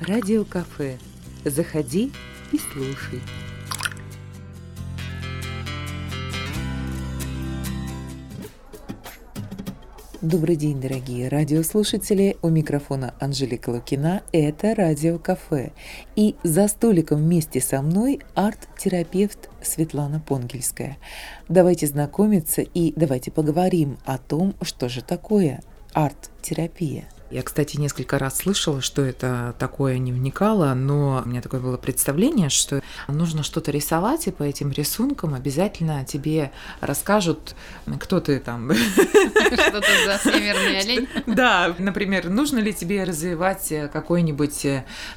Радиокафе. Заходи и слушай. Добрый день, дорогие радиослушатели. У микрофона Анжелика Лукина. Это Радио Кафе. И за столиком вместе со мной арт-терапевт Светлана Понгельская. Давайте знакомиться и давайте поговорим о том, что же такое арт-терапия. Я, кстати, несколько раз слышала, что это такое, не вникала, но у меня такое было представление, что нужно что-то рисовать, и по этим рисункам обязательно тебе расскажут, кто ты там. Что то за северный олень? Да, например, нужно ли тебе развивать какое-нибудь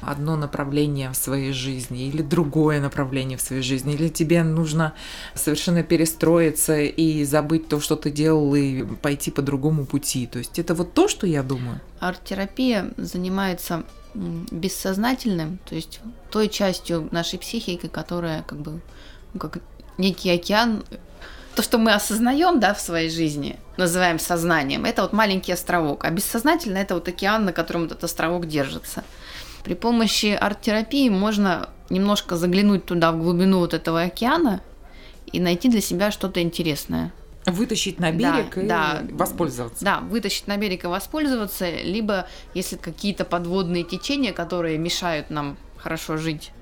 одно направление в своей жизни или другое направление в своей жизни, или тебе нужно совершенно перестроиться и забыть то, что ты делал, и пойти по другому пути. То есть это вот то, что я думаю. Арт-терапия занимается бессознательным, то есть той частью нашей психики, которая как бы ну, как некий океан, то, что мы осознаем, да, в своей жизни, называем сознанием, это вот маленький островок, а бессознательно это вот океан, на котором этот островок держится. При помощи арт-терапии можно немножко заглянуть туда, в глубину вот этого океана и найти для себя что-то интересное. Вытащить на берег да, и да, воспользоваться. Да, вытащить на берег и воспользоваться, либо если какие-то подводные течения, которые мешают нам хорошо жить,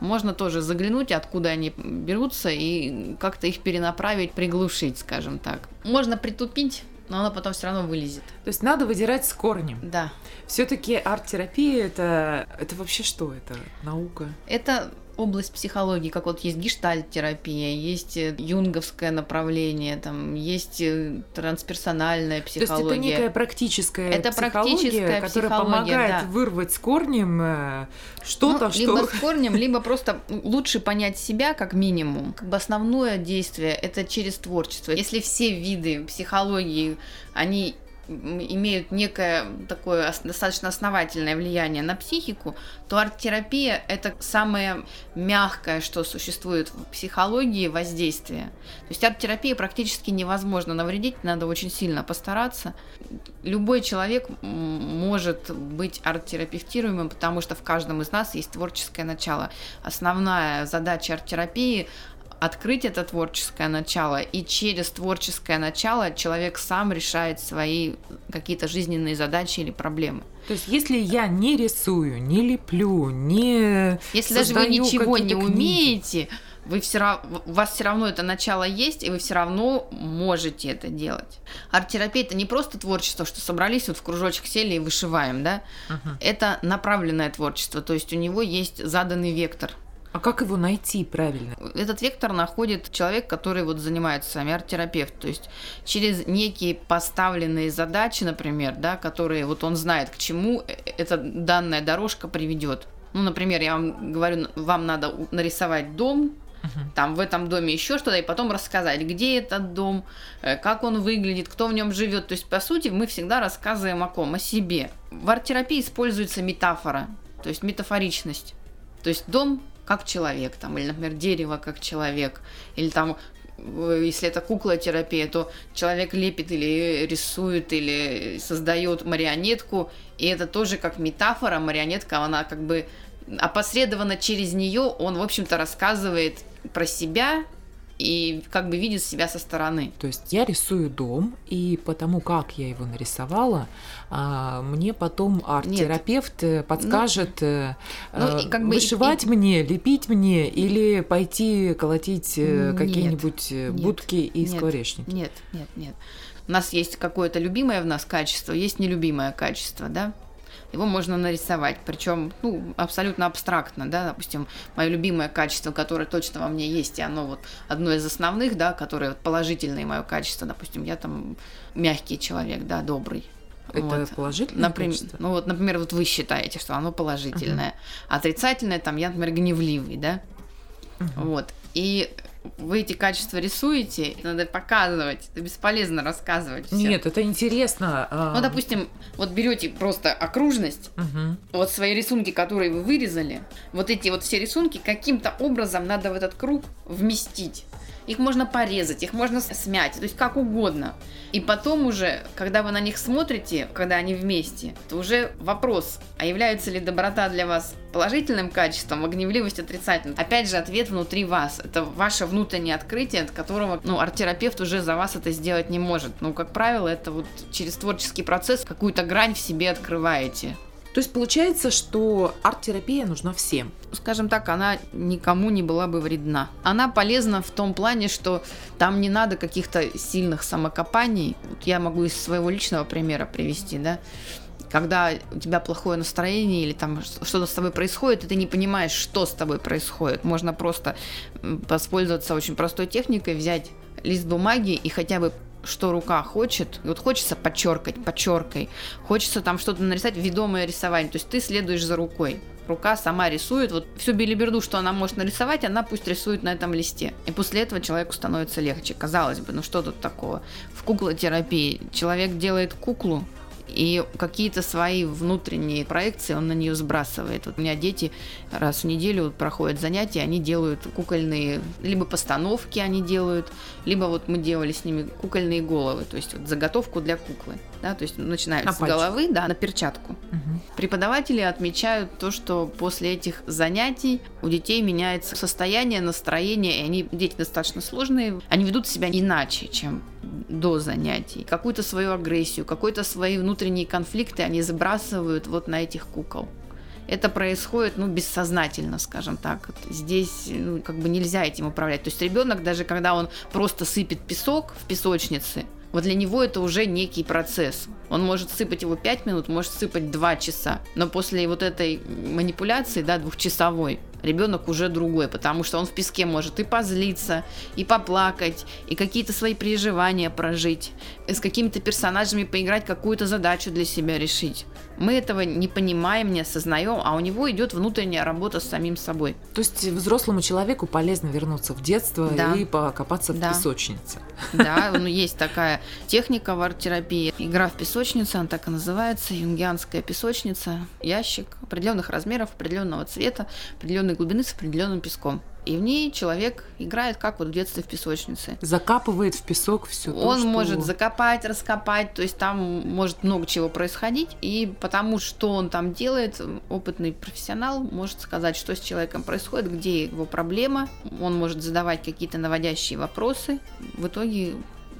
можно тоже заглянуть, откуда они берутся, и как-то их перенаправить, приглушить, скажем так. Можно притупить, но оно потом все равно вылезет. То есть надо выдирать с корнем. Да. Все-таки арт-терапия это, это вообще что? Это наука? Это область психологии, как вот есть гештальт-терапия, есть э, юнговское направление, там есть э, трансперсональная психология. То есть это некая практическая это психология, практическая которая психология, помогает да. вырвать с корнем э, что-то, Ну, что... Либо с корнем, либо просто лучше понять себя как минимум. Как бы основное действие это через творчество. Если все виды психологии, они имеют некое такое ос- достаточно основательное влияние на психику, то арт-терапия это самое мягкое, что существует в психологии воздействие. То есть арт-терапия практически невозможно навредить, надо очень сильно постараться. Любой человек может быть арт-терапевтируемым, потому что в каждом из нас есть творческое начало. Основная задача арт-терапии открыть это творческое начало, и через творческое начало человек сам решает свои какие-то жизненные задачи или проблемы. То есть если я не рисую, не леплю, не Если даже вы ничего не книги, умеете, вы все равно, у вас все равно это начало есть, и вы все равно можете это делать. Арт-терапия это не просто творчество, что собрались вот в кружочек сели и вышиваем, да? Ага. Это направленное творчество, то есть у него есть заданный вектор. А как его найти правильно? Этот вектор находит человек, который вот занимается сами арт-терапевт. То есть через некие поставленные задачи, например, да, которые вот он знает, к чему э- эта данная дорожка приведет. Ну, например, я вам говорю, вам надо нарисовать дом, там в этом доме еще что-то, и потом рассказать, где этот дом, э, как он выглядит, кто в нем живет. То есть, по сути, мы всегда рассказываем о ком? О себе. В арт-терапии используется метафора, то есть метафоричность. То есть дом как человек, там, или, например, дерево как человек, или там э, если это кукла терапия, то человек лепит или рисует, или создает марионетку, и это тоже как метафора, марионетка, она как бы опосредованно через нее он, в общем-то, рассказывает про себя и как бы видит себя со стороны. То есть я рисую дом, и потому как я его нарисовала, а, мне потом арт-терапевт э, подскажет Ну, и э, как бы и- вышивать мне, лепить мне или пойти колотить э, какие-нибудь э, нет, будки и скворечники. Нет, нет, нет. У нас есть какое-то любимое в нас качество, есть нелюбимое качество, да? Его можно нарисовать, причем ну, абсолютно абстрактно, да, допустим, мое любимое качество, которое точно во мне есть, и оно вот одно из основных, да, которое вот положительное мое качество, допустим, я там мягкий человек, да, добрый. Это Вот. положительное Например, качество? ну вот, например, вот вы считаете, что оно положительное, отрицательное, там, я, например, гневливый, да, вот, и вы эти качества рисуете, надо показывать, это бесполезно рассказывать. всё. Нет, это интересно. а, Ну, допустим, вот берете просто окружность, мгм. вот свои рисунки, которые вы вырезали, вот эти вот все рисунки каким-то образом надо в этот круг вместить. Их можно порезать, их можно смять, то есть как угодно. И потом уже, когда вы на них смотрите, когда они вместе, то уже вопрос, а является ли доброта для вас положительным качеством, а гневливость отрицательным. Опять же, ответ внутри вас. Это ваше внутреннее открытие, от которого ну, арт-терапевт уже за вас это сделать не может. Ну, как правило, это вот через творческий процесс какую-то грань в себе открываете. То есть получается, что арт-терапия нужна всем. Скажем так, она никому не была бы вредна. Она полезна в том плане, что там не надо каких-то сильных самокопаний. Вот я могу из своего личного примера привести, да когда у тебя плохое настроение или там что-то с тобой происходит, и ты не понимаешь, что с тобой происходит. Можно просто воспользоваться очень простой техникой, взять лист бумаги и хотя бы что рука хочет, вот хочется подчеркать, подчеркой, хочется там что-то нарисовать, ведомое рисование, то есть ты следуешь за рукой. Рука сама рисует, вот всю билиберду, что она может нарисовать, она пусть рисует на этом листе. И после этого человеку становится легче. Казалось бы, ну что тут такого? В куклотерапии человек делает куклу, и какие-то свои внутренние проекции он на нее сбрасывает. Вот у меня дети раз в неделю проходят занятия, они делают кукольные, либо постановки они делают, либо вот мы делали с ними кукольные головы, то есть вот заготовку для куклы, да, то есть начинают на с пальчик. головы, да, на перчатку. Угу. Преподаватели отмечают то, что после этих занятий у детей меняется состояние, настроение, и они, дети достаточно сложные, они ведут себя иначе, чем до занятий. Какую-то свою агрессию, какой-то свои внутренние конфликты они забрасывают вот на этих кукол. Это происходит, ну, бессознательно, скажем так. Здесь, ну, как бы нельзя этим управлять. То есть ребенок, даже когда он просто сыпет песок в песочнице, вот для него это уже некий процесс. Он может сыпать его 5 минут, может сыпать 2 часа. Но после вот этой манипуляции, да, двухчасовой, ребенок уже другой, потому что он в песке может и позлиться, и поплакать, и какие-то свои переживания прожить, с какими-то персонажами поиграть, какую-то задачу для себя решить. Мы этого не понимаем, не осознаем, а у него идет внутренняя работа с самим собой. То есть взрослому человеку полезно вернуться в детство да. и покопаться да. в песочнице. Да, ну, есть такая техника в арт-терапии. Игра в песочницу, она так и называется, юнгианская песочница. Ящик определенных размеров, определенного цвета, определенной глубины с определенным песком. И в ней человек играет, как вот в детстве в песочнице. Закапывает в песок все. Он что... может закопать, раскопать, то есть там может много чего происходить. И потому что он там делает, опытный профессионал может сказать, что с человеком происходит, где его проблема. Он может задавать какие-то наводящие вопросы. В итоге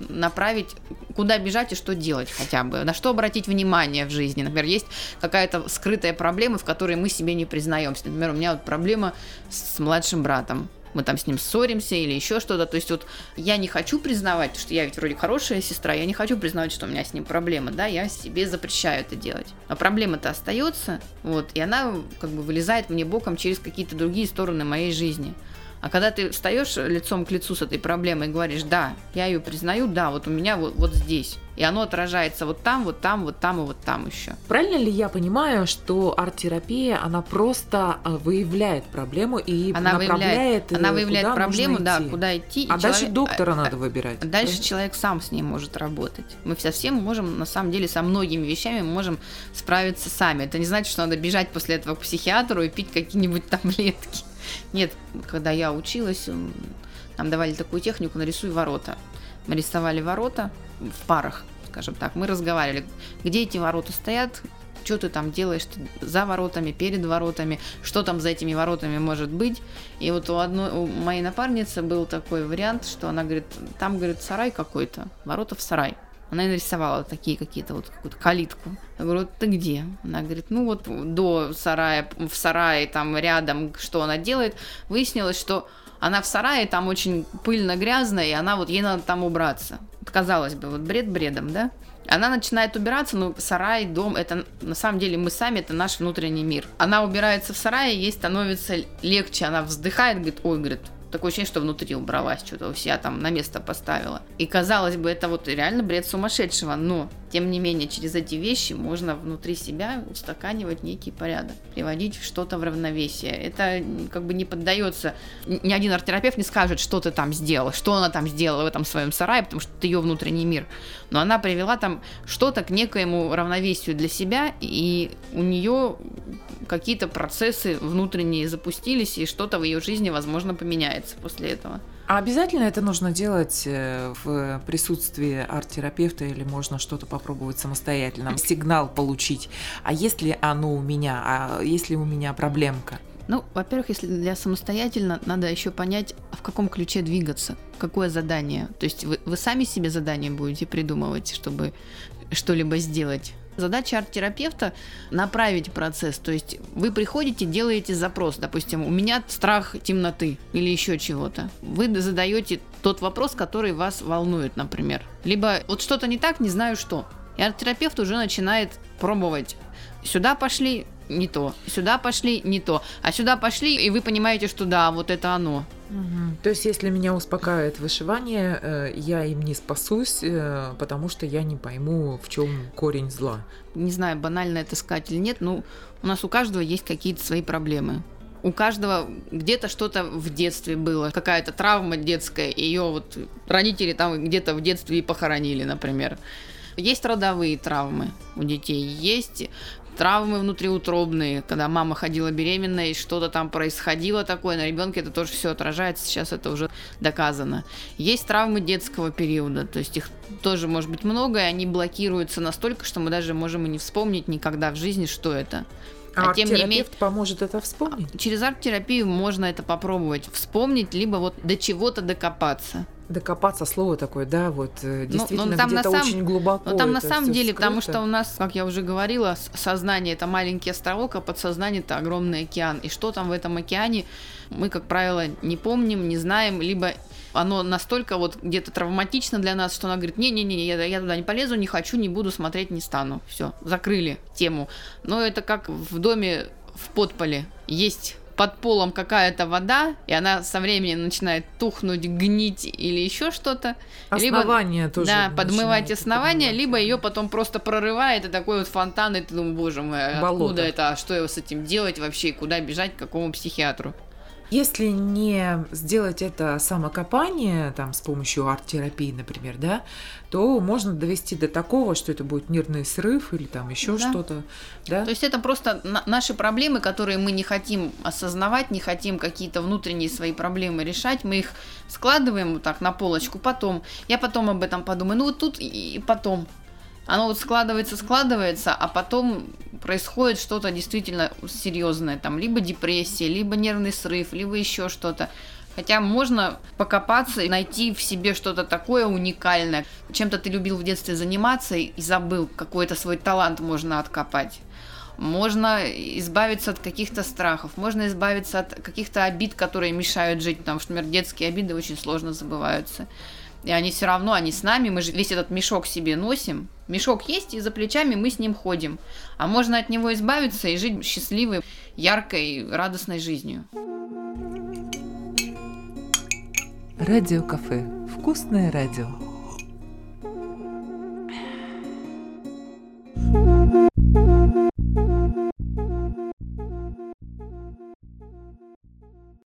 направить, куда бежать и что делать хотя бы, на что обратить внимание в жизни. Например, есть какая-то скрытая проблема, в которой мы себе не признаемся. Например, у меня вот проблема с младшим братом мы там с ним ссоримся или еще что-то. То есть вот я не хочу признавать, что я ведь вроде хорошая сестра, я не хочу признавать, что у меня с ним проблема, да, я себе запрещаю это делать. А проблема-то остается, вот, и она как бы вылезает мне боком через какие-то другие стороны моей жизни. А когда ты встаешь лицом к лицу с этой проблемой и говоришь, да, я ее признаю, да, вот у меня вот, вот здесь. И оно отражается вот там, вот там, вот там и вот там еще. Правильно ли я понимаю, что арт-терапия, она просто а, выявляет проблему и она направляет выявляет, Она выявляет куда проблему, да, куда идти. А дальше человек, доктора а, надо выбирать. Дальше да? человек сам с ней может работать. Мы совсем можем, на самом деле, со многими вещами можем справиться сами. Это не значит, что надо бежать после этого к психиатру и пить какие-нибудь таблетки. Нет, когда я училась, нам давали такую технику «нарисуй ворота». Мы рисовали ворота в парах, скажем так. Мы разговаривали, где эти ворота стоят, что ты там делаешь за воротами, перед воротами, что там за этими воротами может быть. И вот у одной, у моей напарницы был такой вариант, что она говорит, там, говорит, сарай какой-то, ворота в сарай. Она нарисовала такие какие-то вот какую-то калитку. Я говорю, ты где? Она говорит, ну вот до сарая, в сарае там рядом, что она делает. Выяснилось, что она в сарае, там очень пыльно, грязно, и она вот, ей надо там убраться. Казалось бы, вот бред бредом, да? Она начинает убираться, но сарай, дом, это на самом деле мы сами, это наш внутренний мир. Она убирается в сарае, ей становится легче, она вздыхает, говорит, ой, говорит, такое ощущение, что внутри убралась, что-то у себя там на место поставила. И казалось бы, это вот реально бред сумасшедшего, но тем не менее, через эти вещи можно внутри себя устаканивать некий порядок, приводить что-то в равновесие. Это как бы не поддается, ни один арт-терапевт не скажет, что ты там сделал, что она там сделала в этом своем сарае, потому что это ее внутренний мир. Но она привела там что-то к некоему равновесию для себя, и у нее какие-то процессы внутренние запустились, и что-то в ее жизни, возможно, поменяется после этого. А обязательно это нужно делать э, в присутствии арт-терапевта или можно что-то попробовать самостоятельно, сигнал получить? А если оно у меня, а если у меня проблемка? Ну, во-первых, если для самостоятельно, надо еще понять, в каком ключе двигаться, какое задание. То есть вы, вы сами себе задание будете придумывать, чтобы что-либо сделать. Задача арт-терапевта – направить процесс. То есть вы приходите, делаете запрос. Допустим, у меня страх темноты или еще чего-то. Вы задаете тот вопрос, который вас волнует, например. Либо вот что-то не так, не знаю что. И арт-терапевт уже начинает пробовать. Сюда пошли, не то. Сюда пошли, не то. А сюда пошли, и вы понимаете, что да, вот это оно. Угу. То есть, если меня успокаивает вышивание, э, я им не спасусь, э, потому что я не пойму, в чем корень зла. Не знаю, банально это сказать или нет, но у нас у каждого есть какие-то свои проблемы. У каждого где-то что-то в детстве было, какая-то травма детская, и ее вот родители там где-то в детстве и похоронили, например. Есть родовые травмы у детей, есть травмы внутриутробные, когда мама ходила беременная и что-то там происходило такое, на ребенке это тоже все отражается, сейчас это уже доказано. Есть травмы детского периода, то есть их тоже может быть много, и они блокируются настолько, что мы даже можем и не вспомнить никогда в жизни, что это. А, а тем не менее поможет это вспомнить? Через арт-терапию можно это попробовать вспомнить, либо вот до чего-то докопаться докопаться слово такое, да, вот э, ну, действительно ну, ну, там где-то на очень глубоко. Ну, там на самом деле, скрыто. потому что у нас, как я уже говорила, сознание это маленький островок, а подсознание это огромный океан. И что там в этом океане, мы, как правило, не помним, не знаем, либо оно настолько вот где-то травматично для нас, что она говорит, не-не-не, я, я туда не полезу, не хочу, не буду смотреть, не стану. Все, закрыли тему. Но это как в доме в подполе. Есть под полом какая-то вода, и она со временем начинает тухнуть, гнить или еще что-то. Основание либо, тоже. Да, подмывать основание, подмывать. либо ее потом просто прорывает, и такой вот фонтан, и ты думаешь, боже мой, Болото. откуда это, а что его с этим делать вообще, куда бежать, к какому психиатру? Если не сделать это самокопание там, с помощью арт-терапии, например, да, то можно довести до такого, что это будет нервный срыв или там еще да. что-то. Да? То есть это просто наши проблемы, которые мы не хотим осознавать, не хотим какие-то внутренние свои проблемы решать, мы их складываем вот так на полочку, потом, я потом об этом подумаю, ну вот тут и потом, оно вот складывается, складывается, а потом происходит что-то действительно серьезное, там либо депрессия, либо нервный срыв, либо еще что-то. Хотя можно покопаться и найти в себе что-то такое уникальное. Чем-то ты любил в детстве заниматься и забыл, какой-то свой талант можно откопать. Можно избавиться от каких-то страхов, можно избавиться от каких-то обид, которые мешают жить, что, например, детские обиды очень сложно забываются и они все равно, они с нами, мы же весь этот мешок себе носим. Мешок есть, и за плечами мы с ним ходим. А можно от него избавиться и жить счастливой, яркой, радостной жизнью. Радио кафе. Вкусное радио.